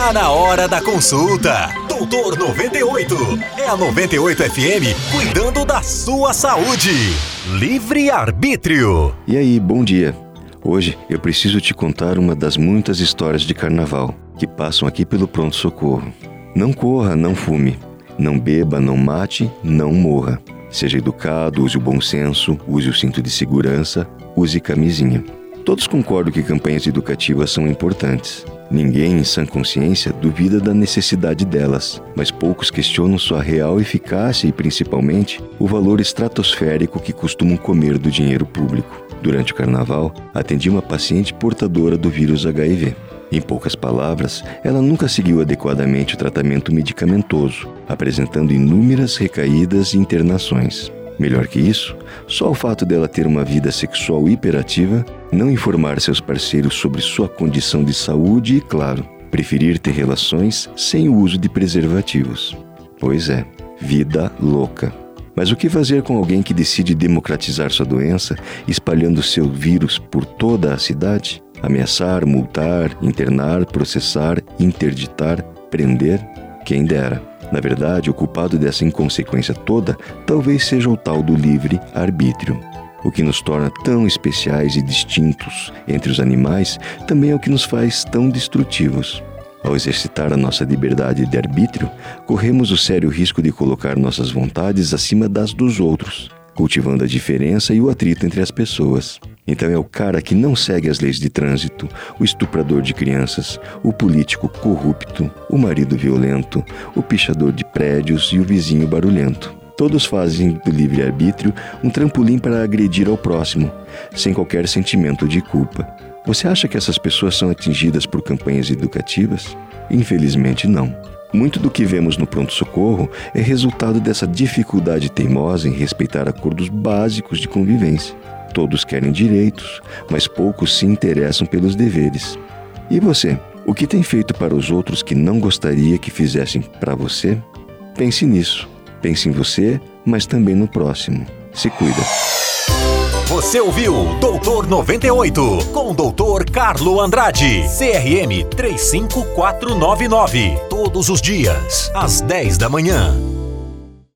Tá na hora da consulta. Doutor 98. É a 98 FM cuidando da sua saúde. Livre arbítrio. E aí, bom dia. Hoje eu preciso te contar uma das muitas histórias de carnaval que passam aqui pelo pronto-socorro. Não corra, não fume. Não beba, não mate, não morra. Seja educado, use o bom senso, use o cinto de segurança, use camisinha. Todos concordam que campanhas educativas são importantes. Ninguém, em sã consciência, duvida da necessidade delas, mas poucos questionam sua real eficácia e, principalmente, o valor estratosférico que costumam comer do dinheiro público. Durante o carnaval, atendi uma paciente portadora do vírus HIV. Em poucas palavras, ela nunca seguiu adequadamente o tratamento medicamentoso, apresentando inúmeras recaídas e internações. Melhor que isso, só o fato dela ter uma vida sexual hiperativa, não informar seus parceiros sobre sua condição de saúde e, claro, preferir ter relações sem o uso de preservativos. Pois é, vida louca. Mas o que fazer com alguém que decide democratizar sua doença, espalhando seu vírus por toda a cidade? Ameaçar, multar, internar, processar, interditar, prender? Quem dera. Na verdade, o culpado dessa inconsequência toda talvez seja o tal do livre arbítrio. O que nos torna tão especiais e distintos entre os animais também é o que nos faz tão destrutivos. Ao exercitar a nossa liberdade de arbítrio, corremos o sério risco de colocar nossas vontades acima das dos outros, cultivando a diferença e o atrito entre as pessoas. Então é o cara que não segue as leis de trânsito, o estuprador de crianças, o político corrupto, o marido violento, o pichador de prédios e o vizinho barulhento. Todos fazem do livre-arbítrio um trampolim para agredir ao próximo, sem qualquer sentimento de culpa. Você acha que essas pessoas são atingidas por campanhas educativas? Infelizmente, não. Muito do que vemos no pronto-socorro é resultado dessa dificuldade teimosa em respeitar acordos básicos de convivência. Todos querem direitos, mas poucos se interessam pelos deveres. E você? O que tem feito para os outros que não gostaria que fizessem para você? Pense nisso. Pense em você, mas também no próximo. Se cuida. Você ouviu Doutor 98 com o Doutor Carlo Andrade, CRM 35499. Todos os dias, às 10 da manhã.